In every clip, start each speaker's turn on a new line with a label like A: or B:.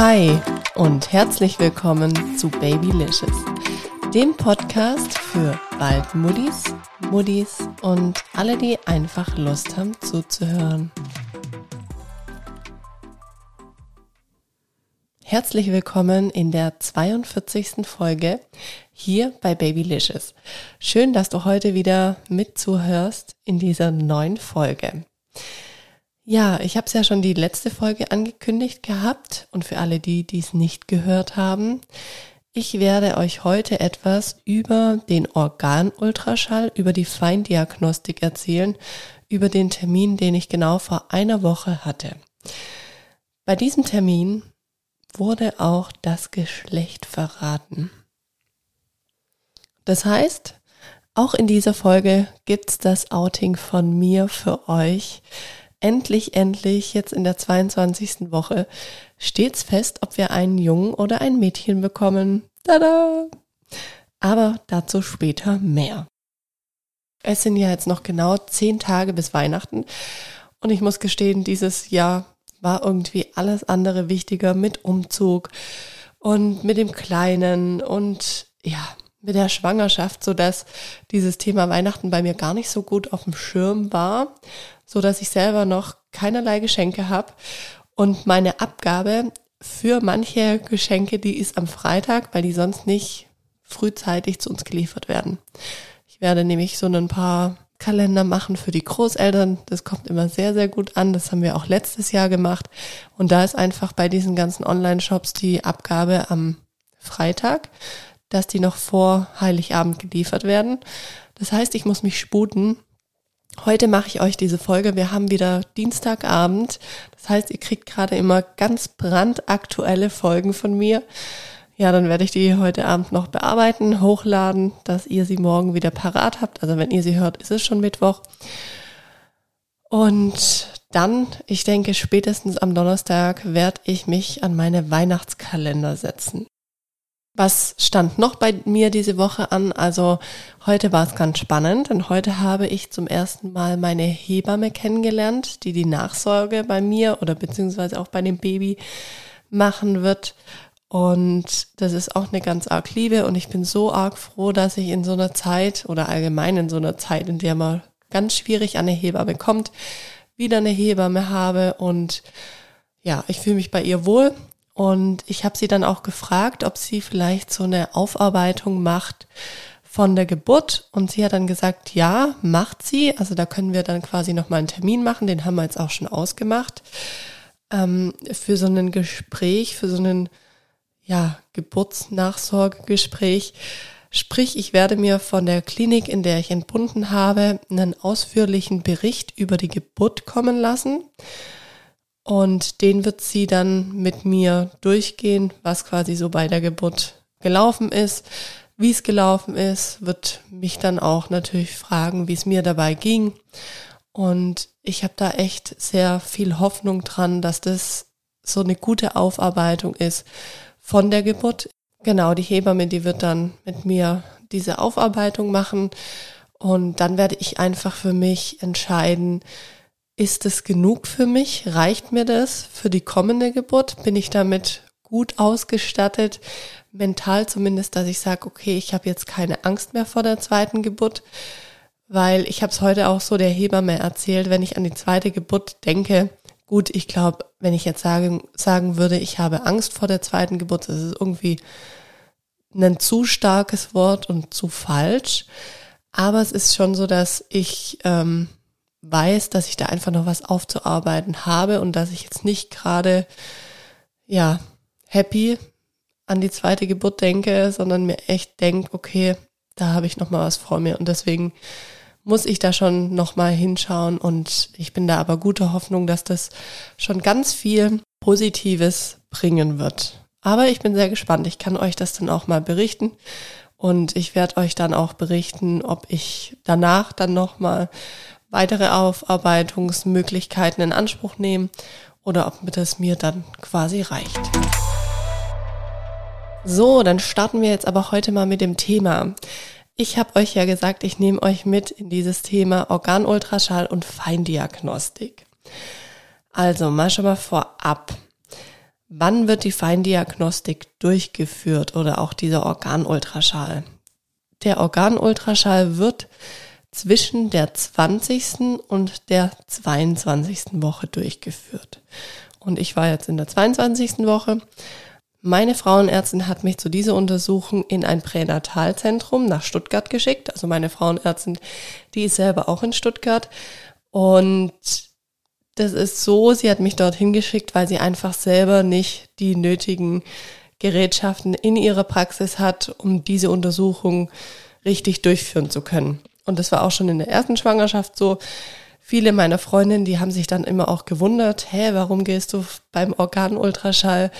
A: Hi und herzlich willkommen zu Babylicious, dem Podcast für bald Muddis, Muddis und alle, die einfach Lust haben zuzuhören. Herzlich willkommen in der 42. Folge hier bei Babylicious. Schön, dass du heute wieder mitzuhörst in dieser neuen Folge. Ja, ich habe es ja schon die letzte Folge angekündigt gehabt und für alle die, die es nicht gehört haben, ich werde euch heute etwas über den Organultraschall, über die Feindiagnostik erzählen, über den Termin, den ich genau vor einer Woche hatte. Bei diesem Termin wurde auch das Geschlecht verraten. Das heißt, auch in dieser Folge gibt's das Outing von mir für euch. Endlich, endlich, jetzt in der 22. Woche steht's fest, ob wir einen Jungen oder ein Mädchen bekommen. Tada! Aber dazu später mehr. Es sind ja jetzt noch genau zehn Tage bis Weihnachten und ich muss gestehen, dieses Jahr war irgendwie alles andere wichtiger mit Umzug und mit dem Kleinen und ja, mit der Schwangerschaft, so dass dieses Thema Weihnachten bei mir gar nicht so gut auf dem Schirm war, so dass ich selber noch keinerlei Geschenke habe und meine Abgabe für manche Geschenke, die ist am Freitag, weil die sonst nicht frühzeitig zu uns geliefert werden. Ich werde nämlich so ein paar Kalender machen für die Großeltern. Das kommt immer sehr, sehr gut an. Das haben wir auch letztes Jahr gemacht. Und da ist einfach bei diesen ganzen Online-Shops die Abgabe am Freitag, dass die noch vor Heiligabend geliefert werden. Das heißt, ich muss mich sputen. Heute mache ich euch diese Folge. Wir haben wieder Dienstagabend. Das heißt, ihr kriegt gerade immer ganz brandaktuelle Folgen von mir. Ja, dann werde ich die heute Abend noch bearbeiten, hochladen, dass ihr sie morgen wieder parat habt. Also wenn ihr sie hört, ist es schon Mittwoch. Und dann, ich denke, spätestens am Donnerstag werde ich mich an meine Weihnachtskalender setzen. Was stand noch bei mir diese Woche an? Also heute war es ganz spannend, denn heute habe ich zum ersten Mal meine Hebamme kennengelernt, die die Nachsorge bei mir oder beziehungsweise auch bei dem Baby machen wird. Und das ist auch eine ganz arg Liebe und ich bin so arg froh, dass ich in so einer Zeit oder allgemein in so einer Zeit, in der man ganz schwierig an eine Hebamme kommt, wieder eine Hebamme habe und ja, ich fühle mich bei ihr wohl und ich habe sie dann auch gefragt, ob sie vielleicht so eine Aufarbeitung macht von der Geburt und sie hat dann gesagt, ja, macht sie. Also da können wir dann quasi nochmal einen Termin machen, den haben wir jetzt auch schon ausgemacht, ähm, für so ein Gespräch, für so einen ja, Geburtsnachsorgegespräch. Sprich, ich werde mir von der Klinik, in der ich entbunden habe, einen ausführlichen Bericht über die Geburt kommen lassen. Und den wird sie dann mit mir durchgehen, was quasi so bei der Geburt gelaufen ist, wie es gelaufen ist, wird mich dann auch natürlich fragen, wie es mir dabei ging. Und ich habe da echt sehr viel Hoffnung dran, dass das so eine gute Aufarbeitung ist von der Geburt. Genau, die Hebamme, die wird dann mit mir diese Aufarbeitung machen und dann werde ich einfach für mich entscheiden, ist es genug für mich? Reicht mir das für die kommende Geburt? Bin ich damit gut ausgestattet? Mental zumindest, dass ich sage, okay, ich habe jetzt keine Angst mehr vor der zweiten Geburt, weil ich habe es heute auch so der Hebamme erzählt, wenn ich an die zweite Geburt denke, Gut, ich glaube, wenn ich jetzt sagen, sagen würde, ich habe Angst vor der zweiten Geburt, das ist irgendwie ein zu starkes Wort und zu falsch. Aber es ist schon so, dass ich ähm, weiß, dass ich da einfach noch was aufzuarbeiten habe und dass ich jetzt nicht gerade, ja, happy an die zweite Geburt denke, sondern mir echt denke, okay, da habe ich noch mal was vor mir und deswegen muss ich da schon nochmal hinschauen und ich bin da aber guter Hoffnung, dass das schon ganz viel Positives bringen wird. Aber ich bin sehr gespannt. Ich kann euch das dann auch mal berichten und ich werde euch dann auch berichten, ob ich danach dann nochmal weitere Aufarbeitungsmöglichkeiten in Anspruch nehme oder ob das mir dann quasi reicht. So, dann starten wir jetzt aber heute mal mit dem Thema. Ich habe euch ja gesagt, ich nehme euch mit in dieses Thema Organultraschall und Feindiagnostik. Also mal schon mal vorab. Wann wird die Feindiagnostik durchgeführt oder auch dieser Organultraschall? Der Organultraschall wird zwischen der 20. und der 22. Woche durchgeführt. Und ich war jetzt in der 22. Woche. Meine Frauenärztin hat mich zu dieser Untersuchung in ein Pränatalzentrum nach Stuttgart geschickt. Also meine Frauenärztin, die ist selber auch in Stuttgart. Und das ist so, sie hat mich dorthin geschickt, weil sie einfach selber nicht die nötigen Gerätschaften in ihrer Praxis hat, um diese Untersuchung richtig durchführen zu können. Und das war auch schon in der ersten Schwangerschaft so. Viele meiner Freundinnen, die haben sich dann immer auch gewundert, hä, warum gehst du beim Organultraschall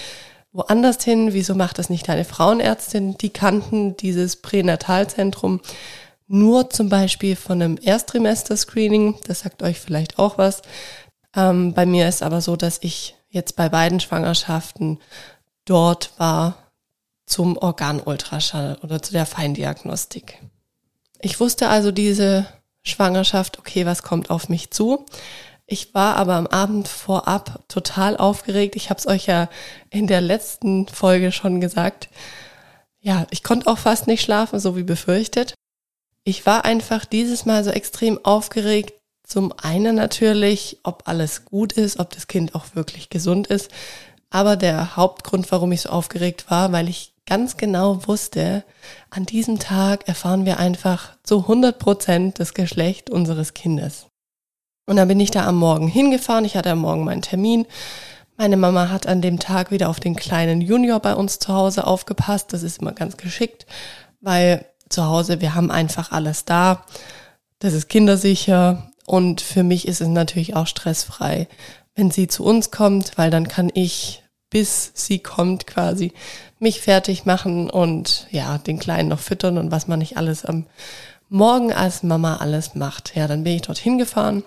A: woanders hin? Wieso macht das nicht deine Frauenärztin? Die kannten dieses Pränatalzentrum nur zum Beispiel von einem Erstrimester-Screening. Das sagt euch vielleicht auch was. Ähm, bei mir ist aber so, dass ich jetzt bei beiden Schwangerschaften dort war zum Organultraschall oder zu der Feindiagnostik. Ich wusste also diese Schwangerschaft, okay, was kommt auf mich zu? Ich war aber am Abend vorab total aufgeregt. Ich habe es euch ja in der letzten Folge schon gesagt. Ja, ich konnte auch fast nicht schlafen, so wie befürchtet. Ich war einfach dieses Mal so extrem aufgeregt, zum einen natürlich, ob alles gut ist, ob das Kind auch wirklich gesund ist. Aber der Hauptgrund, warum ich so aufgeregt war, weil ich ganz genau wusste, an diesem Tag erfahren wir einfach zu 100 Prozent das Geschlecht unseres Kindes. Und dann bin ich da am Morgen hingefahren. Ich hatte am Morgen meinen Termin. Meine Mama hat an dem Tag wieder auf den kleinen Junior bei uns zu Hause aufgepasst. Das ist immer ganz geschickt, weil zu Hause, wir haben einfach alles da. Das ist kindersicher. Und für mich ist es natürlich auch stressfrei, wenn sie zu uns kommt, weil dann kann ich, bis sie kommt, quasi mich fertig machen und ja, den Kleinen noch füttern und was man nicht alles am Morgen als Mama alles macht. Ja, dann bin ich dorthin gefahren,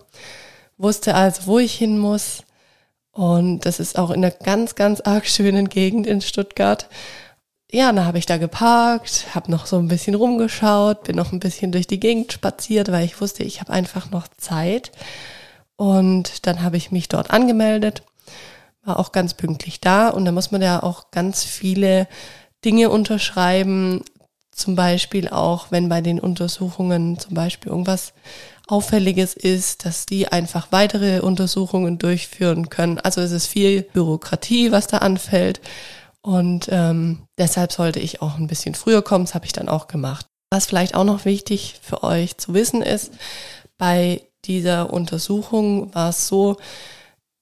A: wusste also, wo ich hin muss. Und das ist auch in einer ganz, ganz arg schönen Gegend in Stuttgart ja, dann habe ich da geparkt, habe noch so ein bisschen rumgeschaut, bin noch ein bisschen durch die Gegend spaziert, weil ich wusste, ich habe einfach noch Zeit. Und dann habe ich mich dort angemeldet, war auch ganz pünktlich da und da muss man ja auch ganz viele Dinge unterschreiben. Zum Beispiel auch, wenn bei den Untersuchungen zum Beispiel irgendwas Auffälliges ist, dass die einfach weitere Untersuchungen durchführen können. Also es ist viel Bürokratie, was da anfällt. Und ähm, deshalb sollte ich auch ein bisschen früher kommen. Das habe ich dann auch gemacht. Was vielleicht auch noch wichtig für euch zu wissen ist, bei dieser Untersuchung war es so,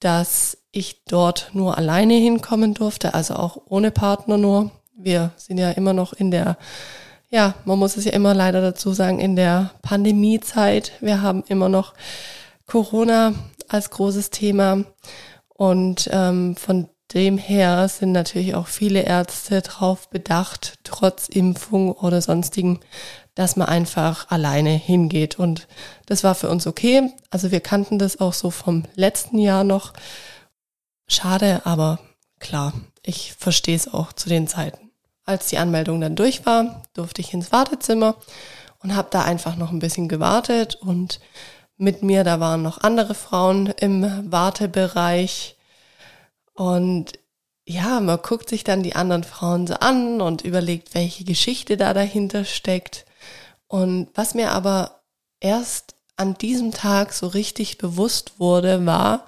A: dass ich dort nur alleine hinkommen durfte, also auch ohne Partner nur. Wir sind ja immer noch in der, ja, man muss es ja immer leider dazu sagen, in der Pandemiezeit. Wir haben immer noch Corona als großes Thema. Und ähm, von dem her sind natürlich auch viele Ärzte darauf bedacht, trotz Impfung oder sonstigen, dass man einfach alleine hingeht. Und das war für uns okay. Also wir kannten das auch so vom letzten Jahr noch. Schade, aber klar, ich verstehe es auch zu den Zeiten. Als die Anmeldung dann durch war, durfte ich ins Wartezimmer und habe da einfach noch ein bisschen gewartet und mit mir, da waren noch andere Frauen im Wartebereich und ja, man guckt sich dann die anderen Frauen so an und überlegt, welche Geschichte da dahinter steckt. Und was mir aber erst an diesem Tag so richtig bewusst wurde, war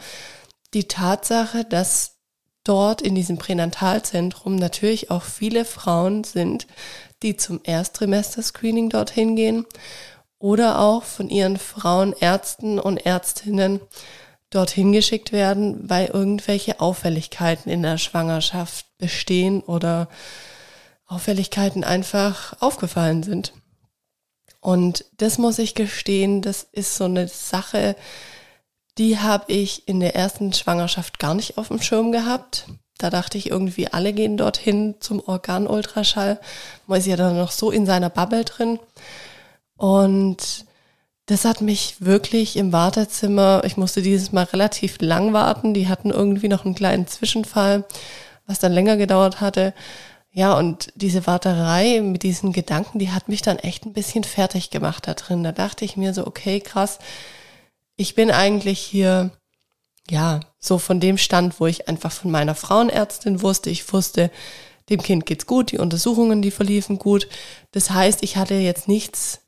A: die Tatsache, dass dort in diesem Pränatalzentrum natürlich auch viele Frauen sind, die zum Erstrimester-Screening dorthin gehen oder auch von ihren Frauenärzten und Ärztinnen dorthin geschickt werden, weil irgendwelche Auffälligkeiten in der Schwangerschaft bestehen oder Auffälligkeiten einfach aufgefallen sind. Und das muss ich gestehen, das ist so eine Sache, die habe ich in der ersten Schwangerschaft gar nicht auf dem Schirm gehabt. Da dachte ich irgendwie, alle gehen dorthin zum Organultraschall. Man ist ja dann noch so in seiner Bubble drin. Und das hat mich wirklich im Wartezimmer, ich musste dieses Mal relativ lang warten. Die hatten irgendwie noch einen kleinen Zwischenfall, was dann länger gedauert hatte. Ja, und diese Warterei mit diesen Gedanken, die hat mich dann echt ein bisschen fertig gemacht da drin. Da dachte ich mir so, okay, krass, ich bin eigentlich hier ja, so von dem Stand, wo ich einfach von meiner Frauenärztin wusste, ich wusste, dem Kind geht's gut, die Untersuchungen, die verliefen gut. Das heißt, ich hatte jetzt nichts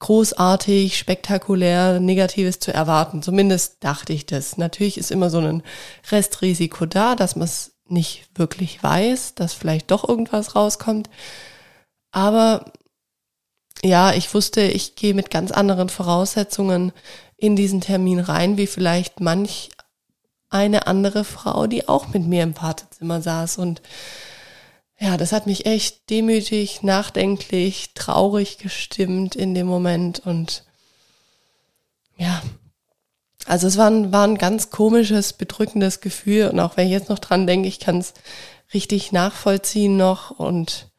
A: großartig, spektakulär Negatives zu erwarten. Zumindest dachte ich das. Natürlich ist immer so ein Restrisiko da, dass man es nicht wirklich weiß, dass vielleicht doch irgendwas rauskommt. Aber ja, ich wusste, ich gehe mit ganz anderen Voraussetzungen in diesen Termin rein, wie vielleicht manch eine andere Frau, die auch mit mir im Wartezimmer saß. Und ja, das hat mich echt demütig, nachdenklich, traurig gestimmt in dem Moment. Und ja, also es war ein, war ein ganz komisches, bedrückendes Gefühl. Und auch wenn ich jetzt noch dran denke, ich kann es richtig nachvollziehen noch. Und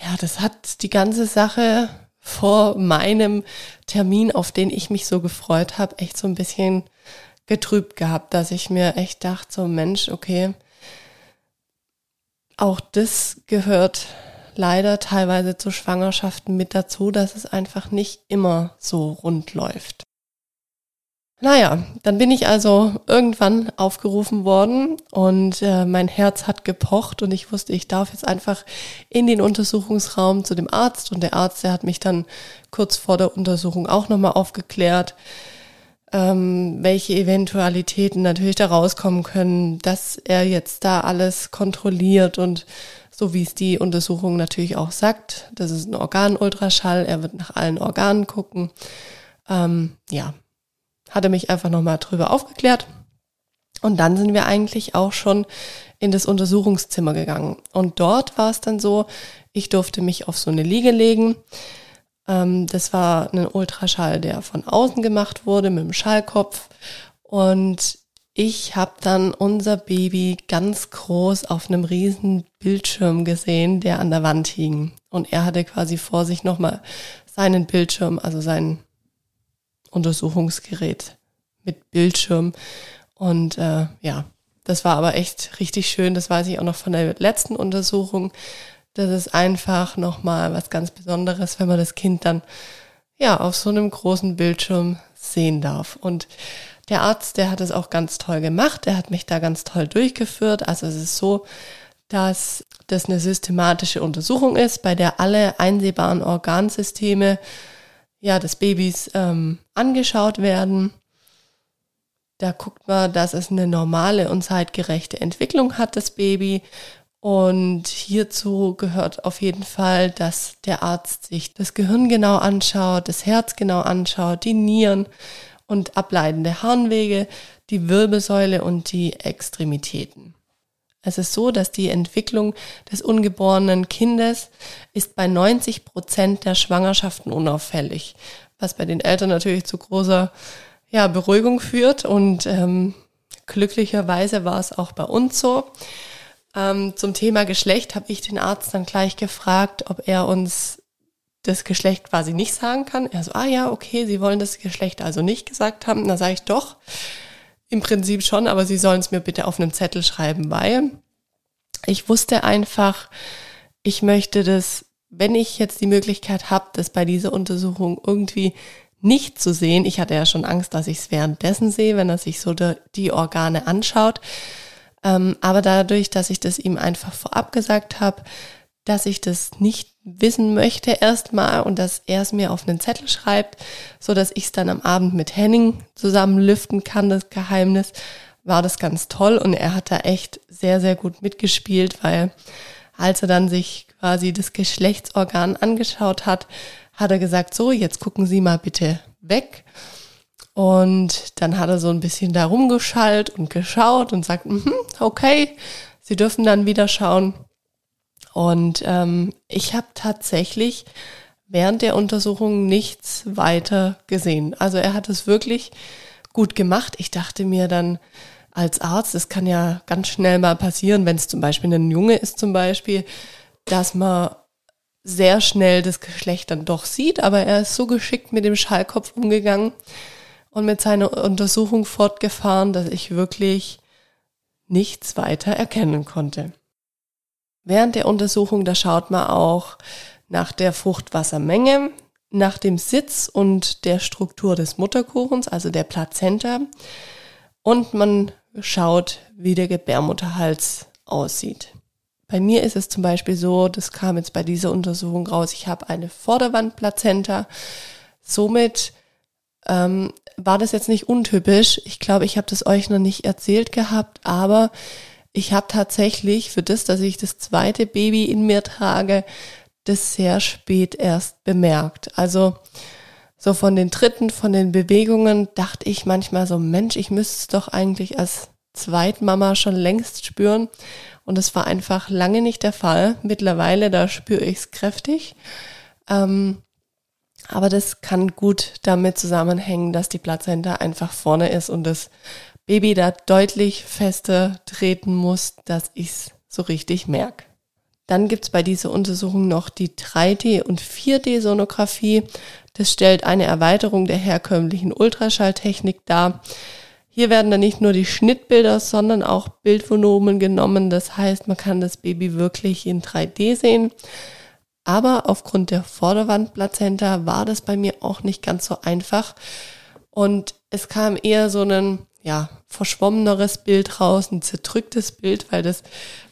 A: ja, das hat die ganze Sache vor meinem Termin, auf den ich mich so gefreut habe, echt so ein bisschen getrübt gehabt, dass ich mir echt dachte, so Mensch, okay, auch das gehört leider teilweise zu Schwangerschaften mit dazu, dass es einfach nicht immer so rund läuft. Naja, dann bin ich also irgendwann aufgerufen worden und äh, mein Herz hat gepocht und ich wusste, ich darf jetzt einfach in den Untersuchungsraum zu dem Arzt und der Arzt, der hat mich dann kurz vor der Untersuchung auch nochmal aufgeklärt, ähm, welche Eventualitäten natürlich da rauskommen können, dass er jetzt da alles kontrolliert und so wie es die Untersuchung natürlich auch sagt, das ist ein Organultraschall, er wird nach allen Organen gucken. Ähm, ja, hat er mich einfach nochmal drüber aufgeklärt. Und dann sind wir eigentlich auch schon in das Untersuchungszimmer gegangen. Und dort war es dann so, ich durfte mich auf so eine Liege legen. Ähm, das war ein Ultraschall, der von außen gemacht wurde mit dem Schallkopf. Und ich habe dann unser Baby ganz groß auf einem riesen Bildschirm gesehen, der an der Wand hing. Und er hatte quasi vor sich nochmal seinen Bildschirm, also sein Untersuchungsgerät mit Bildschirm. Und äh, ja, das war aber echt richtig schön. Das weiß ich auch noch von der letzten Untersuchung. Das ist einfach nochmal was ganz Besonderes, wenn man das Kind dann ja auf so einem großen Bildschirm sehen darf. Und der Arzt, der hat es auch ganz toll gemacht. Der hat mich da ganz toll durchgeführt. Also es ist so, dass das eine systematische Untersuchung ist, bei der alle einsehbaren Organsysteme ja, des Babys ähm, angeschaut werden. Da guckt man, dass es eine normale und zeitgerechte Entwicklung hat, das Baby. Und hierzu gehört auf jeden Fall, dass der Arzt sich das Gehirn genau anschaut, das Herz genau anschaut, die Nieren und ableitende Harnwege, die Wirbelsäule und die Extremitäten. Es ist so, dass die Entwicklung des ungeborenen Kindes ist bei 90 Prozent der Schwangerschaften unauffällig, was bei den Eltern natürlich zu großer ja, Beruhigung führt und ähm, glücklicherweise war es auch bei uns so. Ähm, zum Thema Geschlecht habe ich den Arzt dann gleich gefragt, ob er uns das Geschlecht quasi nicht sagen kann. Er so, ah ja, okay, Sie wollen das Geschlecht also nicht gesagt haben. Da sage ich doch, im Prinzip schon, aber Sie sollen es mir bitte auf einem Zettel schreiben, weil ich wusste einfach, ich möchte das, wenn ich jetzt die Möglichkeit habe, das bei dieser Untersuchung irgendwie nicht zu sehen. Ich hatte ja schon Angst, dass ich es währenddessen sehe, wenn er sich so die Organe anschaut. Ähm, aber dadurch, dass ich das ihm einfach vorab gesagt habe, dass ich das nicht wissen möchte erstmal und dass er es mir auf einen Zettel schreibt, so dass ich es dann am Abend mit Henning zusammen lüften kann, das Geheimnis, war das ganz toll und er hat da echt sehr, sehr gut mitgespielt, weil als er dann sich quasi das Geschlechtsorgan angeschaut hat, hat er gesagt, so, jetzt gucken Sie mal bitte weg. Und dann hat er so ein bisschen da rumgeschallt und geschaut und sagt, mm okay, Sie dürfen dann wieder schauen. Und ähm, ich habe tatsächlich während der Untersuchung nichts weiter gesehen. Also er hat es wirklich gut gemacht. Ich dachte mir dann als Arzt, es kann ja ganz schnell mal passieren, wenn es zum Beispiel ein Junge ist zum Beispiel, dass man sehr schnell das Geschlecht dann doch sieht, aber er ist so geschickt mit dem Schallkopf umgegangen, und mit seiner Untersuchung fortgefahren, dass ich wirklich nichts weiter erkennen konnte. Während der Untersuchung, da schaut man auch nach der Fruchtwassermenge, nach dem Sitz und der Struktur des Mutterkuchens, also der Plazenta. und man schaut, wie der Gebärmutterhals aussieht. Bei mir ist es zum Beispiel so, das kam jetzt bei dieser Untersuchung raus, ich habe eine Vorderwandplazenta. Somit ähm, war das jetzt nicht untypisch. Ich glaube, ich habe das euch noch nicht erzählt gehabt, aber ich habe tatsächlich für das, dass ich das zweite Baby in mir trage, das sehr spät erst bemerkt. Also so von den Tritten, von den Bewegungen dachte ich manchmal so, Mensch, ich müsste es doch eigentlich als Zweitmama schon längst spüren. Und es war einfach lange nicht der Fall. Mittlerweile, da spüre ich es kräftig. Ähm, aber das kann gut damit zusammenhängen, dass die Plazenta einfach vorne ist und das Baby da deutlich fester treten muss, dass ich es so richtig merke. Dann gibt's bei dieser Untersuchung noch die 3D- und 4D-Sonographie. Das stellt eine Erweiterung der herkömmlichen Ultraschalltechnik dar. Hier werden dann nicht nur die Schnittbilder, sondern auch Bildvolumen genommen. Das heißt, man kann das Baby wirklich in 3D sehen. Aber aufgrund der Vorderwandplazenta war das bei mir auch nicht ganz so einfach. Und es kam eher so ein, ja, verschwommeneres Bild raus, ein zerdrücktes Bild, weil das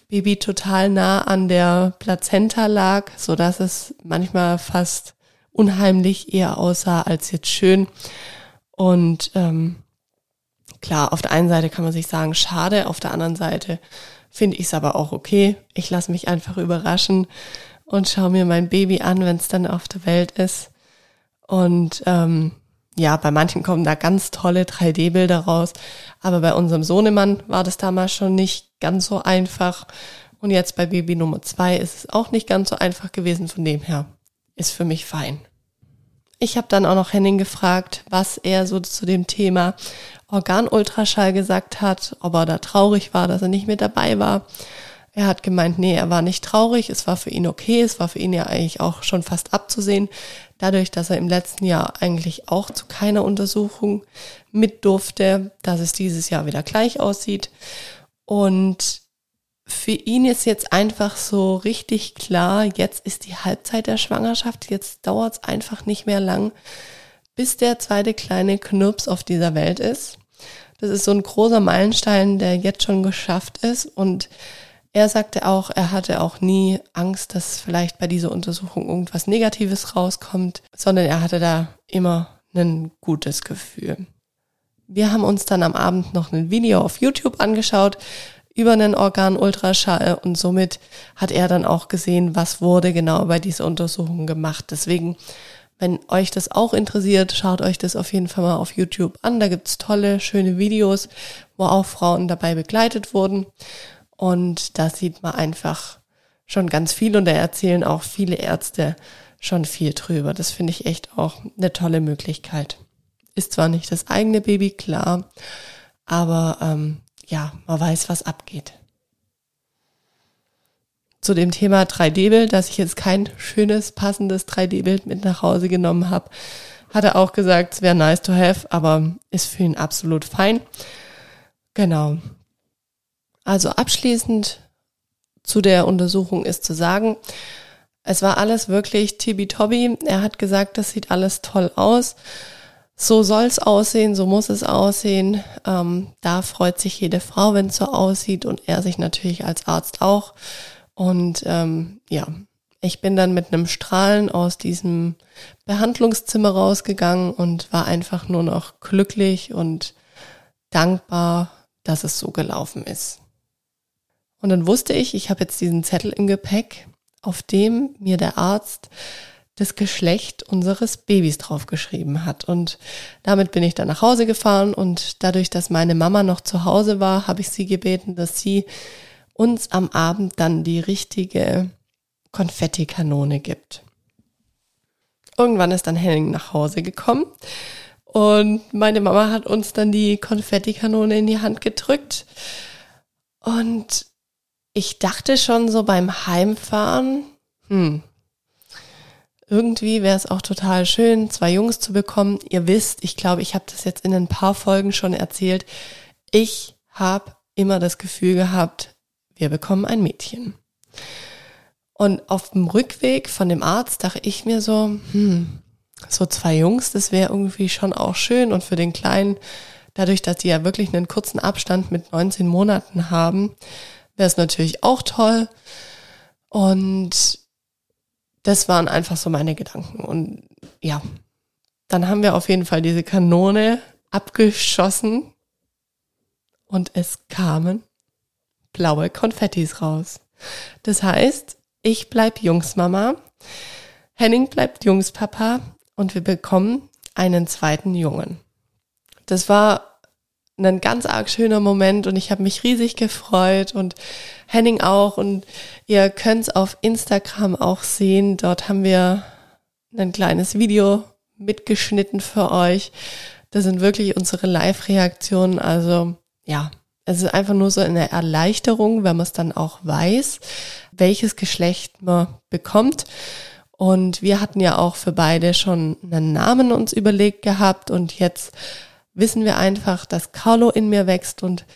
A: Baby total nah an der Plazenta lag, so dass es manchmal fast unheimlich eher aussah als jetzt schön. Und ähm, Klar, auf der einen Seite kann man sich sagen, schade, auf der anderen Seite finde ich es aber auch okay. Ich lasse mich einfach überraschen und schaue mir mein Baby an, wenn es dann auf der Welt ist. Und ähm, ja, bei manchen kommen da ganz tolle 3D-Bilder raus, aber bei unserem Sohnemann war das damals schon nicht ganz so einfach. Und jetzt bei Baby Nummer zwei ist es auch nicht ganz so einfach gewesen. Von dem her ist für mich fein. Ich habe dann auch noch Henning gefragt, was er so zu dem Thema Organultraschall gesagt hat, ob er da traurig war, dass er nicht mit dabei war. Er hat gemeint, nee, er war nicht traurig, es war für ihn okay, es war für ihn ja eigentlich auch schon fast abzusehen, dadurch, dass er im letzten Jahr eigentlich auch zu keiner Untersuchung mit durfte, dass es dieses Jahr wieder gleich aussieht. Und für ihn ist jetzt einfach so richtig klar, jetzt ist die Halbzeit der Schwangerschaft, jetzt dauert es einfach nicht mehr lang, bis der zweite kleine Knirps auf dieser Welt ist. Das ist so ein großer Meilenstein, der jetzt schon geschafft ist und er sagte auch, er hatte auch nie Angst, dass vielleicht bei dieser Untersuchung irgendwas Negatives rauskommt, sondern er hatte da immer ein gutes Gefühl. Wir haben uns dann am Abend noch ein Video auf YouTube angeschaut, über einen Organultraschall und somit hat er dann auch gesehen, was wurde genau bei dieser Untersuchung gemacht. Deswegen, wenn euch das auch interessiert, schaut euch das auf jeden Fall mal auf YouTube an. Da gibt's tolle, schöne Videos, wo auch Frauen dabei begleitet wurden. Und da sieht man einfach schon ganz viel und da erzählen auch viele Ärzte schon viel drüber. Das finde ich echt auch eine tolle Möglichkeit. Ist zwar nicht das eigene Baby, klar, aber ähm, ja, man weiß, was abgeht. Zu dem Thema 3D-Bild, dass ich jetzt kein schönes, passendes 3D-Bild mit nach Hause genommen habe, hat er auch gesagt, es wäre nice to have, aber ist für ihn absolut fein. Genau. Also abschließend zu der Untersuchung ist zu sagen, es war alles wirklich tibi-tobi. Er hat gesagt, das sieht alles toll aus so soll's aussehen, so muss es aussehen. Ähm, da freut sich jede Frau, wenn es so aussieht und er sich natürlich als Arzt auch. Und ähm, ja, ich bin dann mit einem Strahlen aus diesem Behandlungszimmer rausgegangen und war einfach nur noch glücklich und dankbar, dass es so gelaufen ist. Und dann wusste ich, ich habe jetzt diesen Zettel im Gepäck, auf dem mir der Arzt das Geschlecht unseres Babys draufgeschrieben hat. Und damit bin ich dann nach Hause gefahren und dadurch, dass meine Mama noch zu Hause war, habe ich sie gebeten, dass sie uns am Abend dann die richtige Konfettikanone gibt. Irgendwann ist dann Henning nach Hause gekommen und meine Mama hat uns dann die Konfettikanone in die Hand gedrückt und ich dachte schon so beim Heimfahren, hm, irgendwie wäre es auch total schön, zwei Jungs zu bekommen. Ihr wisst, ich glaube, ich habe das jetzt in ein paar Folgen schon erzählt. Ich habe immer das Gefühl gehabt, wir bekommen ein Mädchen. Und auf dem Rückweg von dem Arzt dachte ich mir so, hm, so zwei Jungs, das wäre irgendwie schon auch schön. Und für den Kleinen, dadurch, dass die ja wirklich einen kurzen Abstand mit 19 Monaten haben, wäre es natürlich auch toll. Und das waren einfach so meine Gedanken. Und ja, dann haben wir auf jeden Fall diese Kanone abgeschossen und es kamen blaue Konfettis raus. Das heißt, ich bleib Jungsmama, Henning bleibt Jungspapa und wir bekommen einen zweiten Jungen. Das war ein ganz arg schöner Moment und ich habe mich riesig gefreut und Henning auch und ihr könnt es auf Instagram auch sehen. Dort haben wir ein kleines Video mitgeschnitten für euch. Das sind wirklich unsere Live-Reaktionen. Also ja, es ist einfach nur so eine Erleichterung, wenn man es dann auch weiß, welches Geschlecht man bekommt. Und wir hatten ja auch für beide schon einen Namen uns überlegt gehabt und jetzt wissen wir einfach, dass Carlo in mir wächst und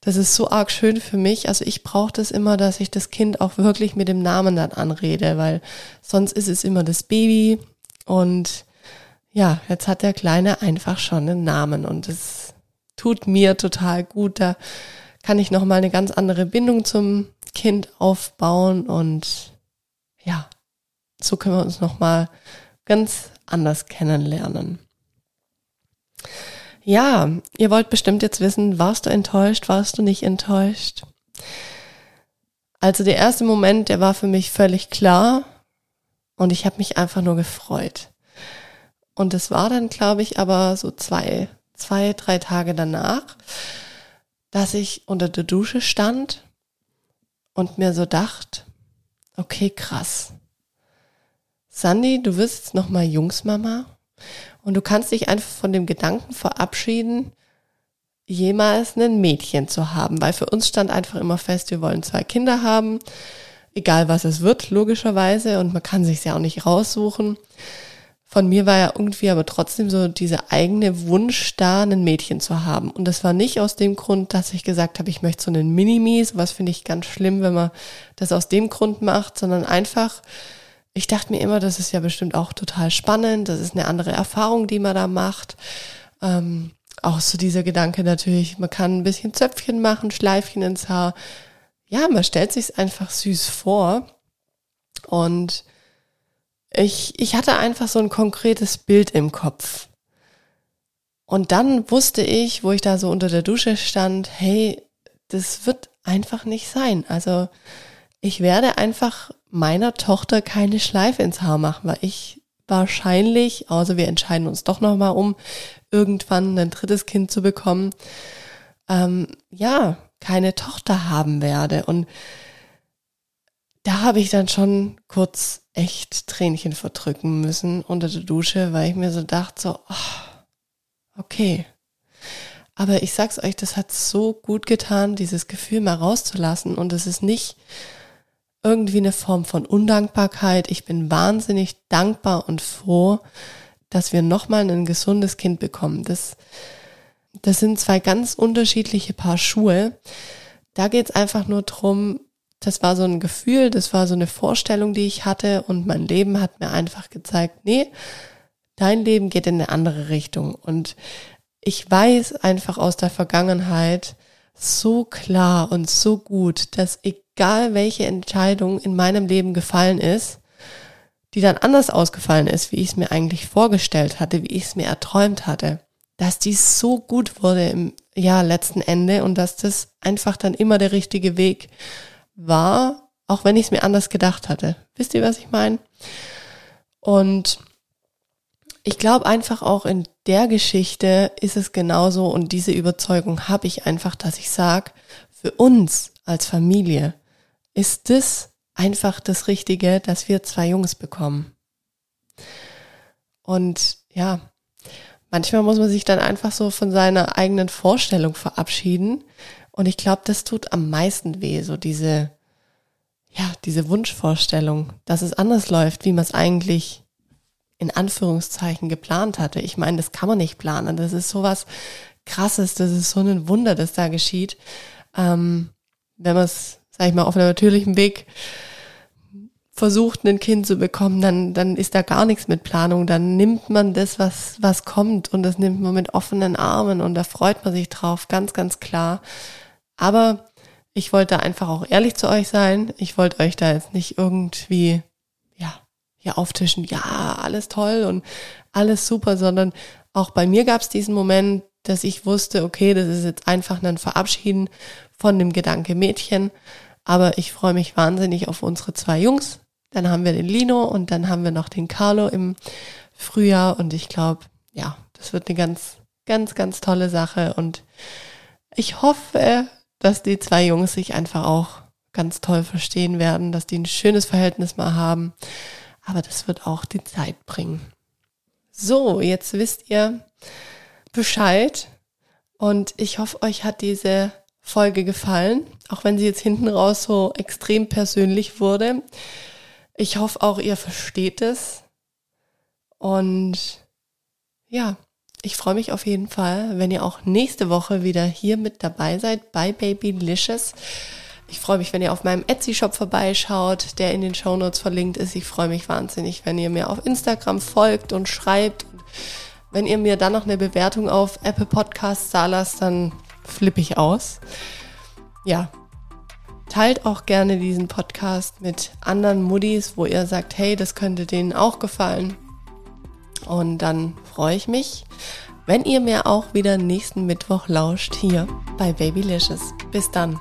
A: das ist so arg schön für mich. Also ich brauche das immer, dass ich das Kind auch wirklich mit dem Namen dann anrede, weil sonst ist es immer das Baby und ja, jetzt hat der Kleine einfach schon einen Namen und es tut mir total gut. Da kann ich nochmal eine ganz andere Bindung zum Kind aufbauen und ja, so können wir uns nochmal ganz anders kennenlernen. Ja, ihr wollt bestimmt jetzt wissen, warst du enttäuscht, warst du nicht enttäuscht? Also der erste Moment, der war für mich völlig klar und ich habe mich einfach nur gefreut. Und es war dann, glaube ich, aber so zwei, zwei, drei Tage danach, dass ich unter der Dusche stand und mir so dachte, okay, krass. Sandy, du wirst jetzt nochmal Jungsmama und du kannst dich einfach von dem Gedanken verabschieden, jemals ein Mädchen zu haben, weil für uns stand einfach immer fest, wir wollen zwei Kinder haben, egal was es wird, logischerweise, und man kann sich ja auch nicht raussuchen. Von mir war ja irgendwie aber trotzdem so dieser eigene Wunsch da, ein Mädchen zu haben. Und das war nicht aus dem Grund, dass ich gesagt habe, ich möchte so einen Minimi, was finde ich ganz schlimm, wenn man das aus dem Grund macht, sondern einfach, ich dachte mir immer, das ist ja bestimmt auch total spannend, das ist eine andere Erfahrung, die man da macht. Ähm, auch so dieser Gedanke natürlich, man kann ein bisschen Zöpfchen machen, Schleifchen ins Haar. Ja, man stellt sich einfach süß vor. Und ich, ich hatte einfach so ein konkretes Bild im Kopf. Und dann wusste ich, wo ich da so unter der Dusche stand, hey, das wird einfach nicht sein. Also ich werde einfach meiner Tochter keine Schleife ins Haar machen, weil ich wahrscheinlich, also wir entscheiden uns doch nochmal um, irgendwann ein drittes Kind zu bekommen, ähm, ja, keine Tochter haben werde. Und da habe ich dann schon kurz echt Tränchen verdrücken müssen unter der Dusche, weil ich mir so dachte, so, oh, okay. Aber ich sag's euch, das hat so gut getan, dieses Gefühl mal rauszulassen. Und es ist nicht irgendwie eine Form von Undankbarkeit. Ich bin wahnsinnig dankbar und froh, dass wir nochmal ein gesundes Kind bekommen. Das, das sind zwei ganz unterschiedliche Paar Schuhe. Da geht's einfach nur drum. das war so ein Gefühl, das war so eine Vorstellung, die ich hatte und mein Leben hat mir einfach gezeigt, nee, dein Leben geht in eine andere Richtung. Und ich weiß einfach aus der Vergangenheit so klar und so gut, dass egal egal welche Entscheidung in meinem Leben gefallen ist, die dann anders ausgefallen ist, wie ich es mir eigentlich vorgestellt hatte, wie ich es mir erträumt hatte, dass die so gut wurde im Jahr letzten Ende und dass das einfach dann immer der richtige Weg war, auch wenn ich es mir anders gedacht hatte. Wisst ihr, was ich meine? Und ich glaube einfach auch in der Geschichte ist es genauso und diese Überzeugung habe ich einfach, dass ich sage, für uns als Familie ist das einfach das Richtige, dass wir zwei Jungs bekommen. Und ja, manchmal muss man sich dann einfach so von seiner eigenen Vorstellung verabschieden. Und ich glaube, das tut am meisten weh, so diese, ja, diese Wunschvorstellung, dass es anders läuft, wie man es eigentlich in Anführungszeichen geplant hatte. Ich meine, das kann man nicht planen. Das ist sowas krasses, das ist so ein Wunder, das da geschieht. Ähm, wenn man es sag ich mal, auf einem natürlichen Weg versucht, ein Kind zu bekommen, dann, dann ist da gar nichts mit Planung. Dann nimmt man das, was, was kommt und das nimmt man mit offenen Armen und da freut man sich drauf, ganz, ganz klar. Aber ich wollte einfach auch ehrlich zu euch sein. Ich wollte euch da jetzt nicht irgendwie, ja, hier auftischen, ja, alles toll und alles super, sondern auch bei mir gab es diesen Moment, dass ich wusste, okay, das ist jetzt einfach ein Verabschieden von dem Gedanke Mädchen. Aber ich freue mich wahnsinnig auf unsere zwei Jungs. Dann haben wir den Lino und dann haben wir noch den Carlo im Frühjahr. Und ich glaube, ja, das wird eine ganz, ganz, ganz tolle Sache. Und ich hoffe, dass die zwei Jungs sich einfach auch ganz toll verstehen werden, dass die ein schönes Verhältnis mal haben. Aber das wird auch die Zeit bringen. So, jetzt wisst ihr Bescheid. Und ich hoffe, euch hat diese Folge gefallen, auch wenn sie jetzt hinten raus so extrem persönlich wurde. Ich hoffe auch, ihr versteht es. Und ja, ich freue mich auf jeden Fall, wenn ihr auch nächste Woche wieder hier mit dabei seid bei Babylicious. Ich freue mich, wenn ihr auf meinem Etsy-Shop vorbeischaut, der in den Show Notes verlinkt ist. Ich freue mich wahnsinnig, wenn ihr mir auf Instagram folgt und schreibt. Und wenn ihr mir dann noch eine Bewertung auf Apple Podcasts da lasst, dann flippe ich aus. Ja, teilt auch gerne diesen Podcast mit anderen Muddis, wo ihr sagt, hey, das könnte denen auch gefallen. Und dann freue ich mich, wenn ihr mir auch wieder nächsten Mittwoch lauscht hier bei Babylicious. Bis dann.